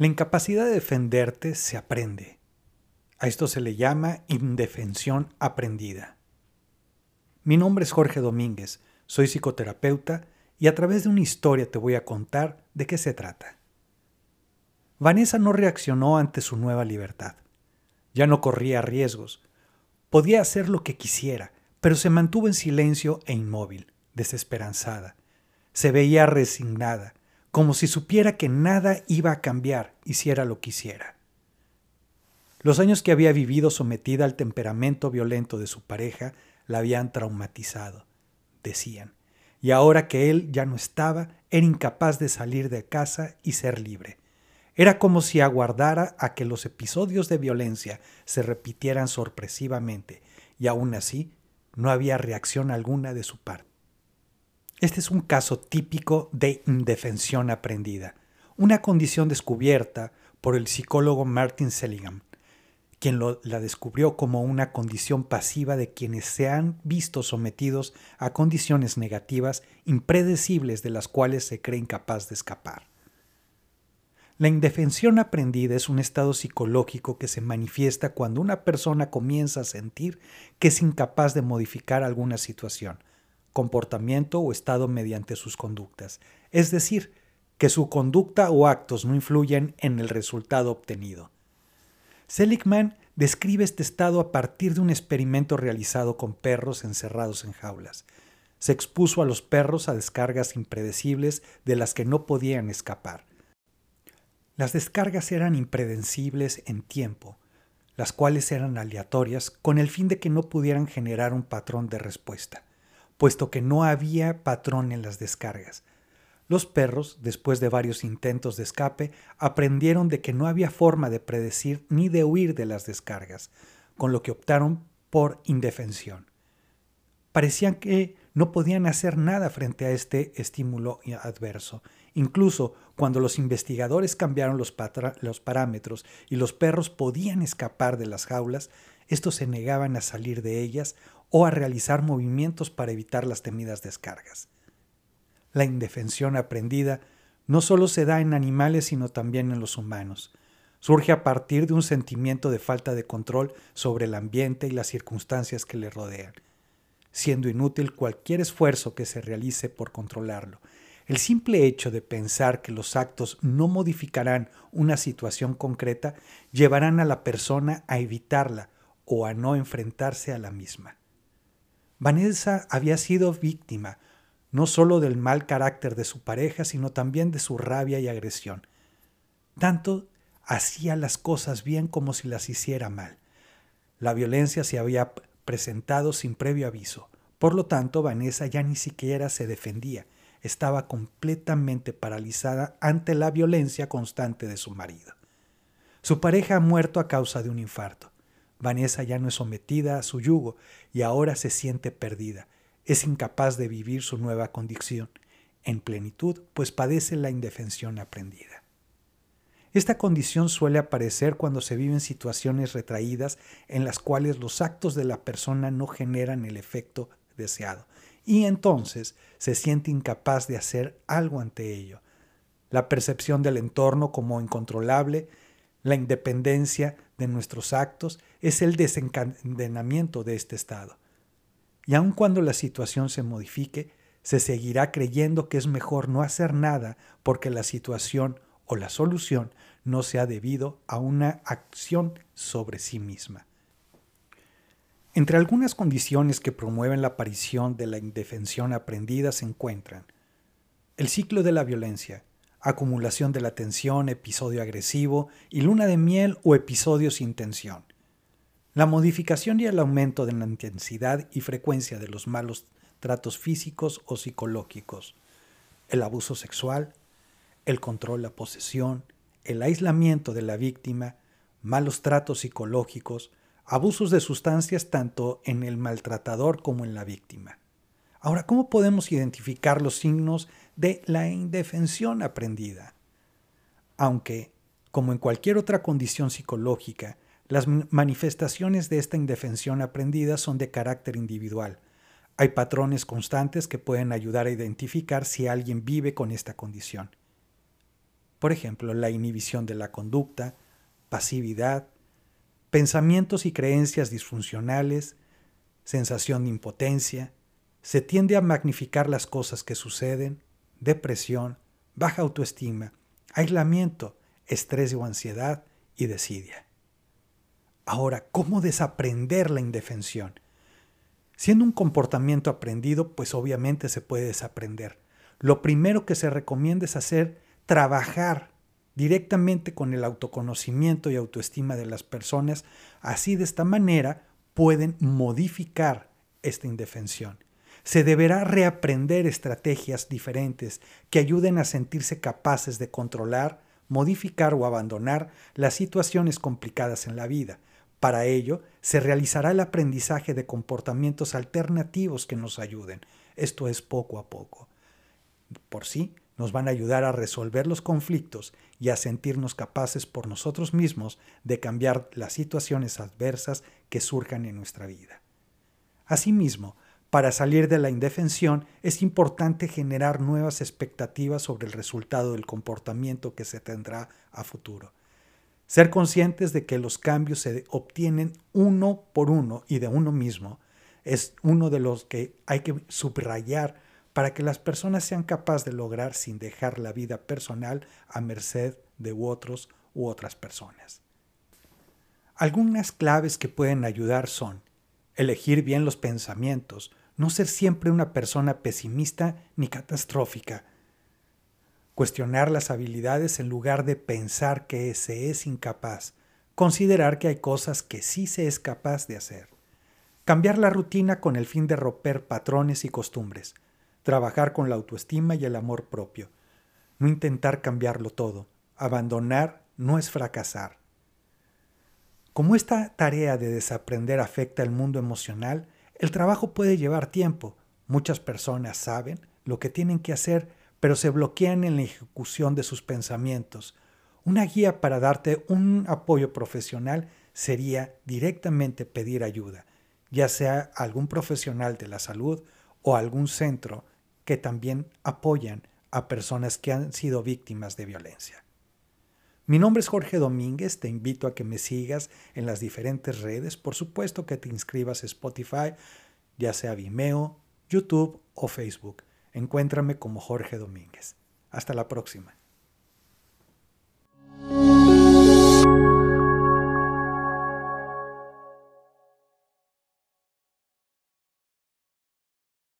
La incapacidad de defenderte se aprende. A esto se le llama indefensión aprendida. Mi nombre es Jorge Domínguez, soy psicoterapeuta y a través de una historia te voy a contar de qué se trata. Vanessa no reaccionó ante su nueva libertad. Ya no corría riesgos. Podía hacer lo que quisiera, pero se mantuvo en silencio e inmóvil, desesperanzada. Se veía resignada, como si supiera que nada iba a cambiar, hiciera lo que hiciera. Los años que había vivido sometida al temperamento violento de su pareja la habían traumatizado, decían, y ahora que él ya no estaba, era incapaz de salir de casa y ser libre. Era como si aguardara a que los episodios de violencia se repitieran sorpresivamente, y aún así no había reacción alguna de su parte. Este es un caso típico de indefensión aprendida, una condición descubierta por el psicólogo Martin Seligman, quien la descubrió como una condición pasiva de quienes se han visto sometidos a condiciones negativas impredecibles de las cuales se cree incapaz de escapar. La indefensión aprendida es un estado psicológico que se manifiesta cuando una persona comienza a sentir que es incapaz de modificar alguna situación, comportamiento o estado mediante sus conductas, es decir, que su conducta o actos no influyen en el resultado obtenido. Seligman describe este estado a partir de un experimento realizado con perros encerrados en jaulas. Se expuso a los perros a descargas impredecibles de las que no podían escapar. Las descargas eran impredecibles en tiempo, las cuales eran aleatorias con el fin de que no pudieran generar un patrón de respuesta puesto que no había patrón en las descargas. Los perros, después de varios intentos de escape, aprendieron de que no había forma de predecir ni de huir de las descargas, con lo que optaron por indefensión. Parecían que no podían hacer nada frente a este estímulo adverso. Incluso cuando los investigadores cambiaron los, parámetros y los perros podían escapar de las jaulas, estos se negaban a salir de ellas o a realizar movimientos para evitar las temidas descargas. La indefensión aprendida no solo se da en animales sino también en los humanos. Surge a partir de un sentimiento de falta de control sobre el ambiente y las circunstancias que le rodean, siendo inútil cualquier esfuerzo que se realice por controlarlo. El simple hecho de pensar que los actos no modificarán una situación concreta llevarán a la persona a evitarla o a no enfrentarse a la misma. Vanessa había sido víctima no solo del mal carácter de su pareja, sino también de su rabia y agresión. Tanto hacía las cosas bien como si las hiciera mal. La violencia se había presentado sin previo aviso. Por lo tanto, Vanessa ya ni siquiera se defendía. Estaba completamente paralizada ante la violencia constante de su marido. Su pareja ha muerto a causa de un infarto. Vanessa ya no es sometida a su yugo y ahora se siente perdida. Es incapaz de vivir su nueva condición en plenitud, pues padece la indefensión aprendida. Esta condición suele aparecer cuando se viven situaciones retraídas en las cuales los actos de la persona no generan el efecto deseado, y entonces se siente incapaz de hacer algo ante ello. La percepción del entorno como incontrolable, la independencia de nuestros actos es el desencadenamiento de este estado. Y aun cuando la situación se modifique, se seguirá creyendo que es mejor no hacer nada porque la situación o la solución no se ha debido a una acción sobre sí misma. Entre algunas condiciones que promueven la aparición de la indefensión aprendida se encuentran el ciclo de la violencia, acumulación de la tensión, episodio agresivo y luna de miel o episodio sin tensión. La modificación y el aumento de la intensidad y frecuencia de los malos tratos físicos o psicológicos, el abuso sexual, el control, la posesión, el aislamiento de la víctima, malos tratos psicológicos, abusos de sustancias tanto en el maltratador como en la víctima. Ahora, ¿cómo podemos identificar los signos de la indefensión aprendida? Aunque, como en cualquier otra condición psicológica, las manifestaciones de esta indefensión aprendida son de carácter individual. Hay patrones constantes que pueden ayudar a identificar si alguien vive con esta condición. Por ejemplo, la inhibición de la conducta, pasividad, pensamientos y creencias disfuncionales, sensación de impotencia, se tiende a magnificar las cosas que suceden, depresión, baja autoestima, aislamiento, estrés o ansiedad y desidia. Ahora, ¿cómo desaprender la indefensión? Siendo un comportamiento aprendido, pues obviamente se puede desaprender. Lo primero que se recomienda es hacer trabajar directamente con el autoconocimiento y autoestima de las personas. Así de esta manera pueden modificar esta indefensión. Se deberá reaprender estrategias diferentes que ayuden a sentirse capaces de controlar, modificar o abandonar las situaciones complicadas en la vida, para ello, se realizará el aprendizaje de comportamientos alternativos que nos ayuden. Esto es poco a poco. Por sí, nos van a ayudar a resolver los conflictos y a sentirnos capaces por nosotros mismos de cambiar las situaciones adversas que surjan en nuestra vida. Asimismo, para salir de la indefensión es importante generar nuevas expectativas sobre el resultado del comportamiento que se tendrá a futuro. Ser conscientes de que los cambios se obtienen uno por uno y de uno mismo es uno de los que hay que subrayar para que las personas sean capaces de lograr sin dejar la vida personal a merced de otros u otras personas. Algunas claves que pueden ayudar son elegir bien los pensamientos, no ser siempre una persona pesimista ni catastrófica, cuestionar las habilidades en lugar de pensar que se es incapaz, considerar que hay cosas que sí se es capaz de hacer, cambiar la rutina con el fin de romper patrones y costumbres, trabajar con la autoestima y el amor propio, no intentar cambiarlo todo, abandonar no es fracasar. Como esta tarea de desaprender afecta el mundo emocional, el trabajo puede llevar tiempo. Muchas personas saben lo que tienen que hacer, pero se bloquean en la ejecución de sus pensamientos. Una guía para darte un apoyo profesional sería directamente pedir ayuda, ya sea algún profesional de la salud o algún centro que también apoyan a personas que han sido víctimas de violencia. Mi nombre es Jorge Domínguez, te invito a que me sigas en las diferentes redes, por supuesto que te inscribas a Spotify, ya sea Vimeo, YouTube o Facebook. Encuéntrame como Jorge Domínguez. Hasta la próxima.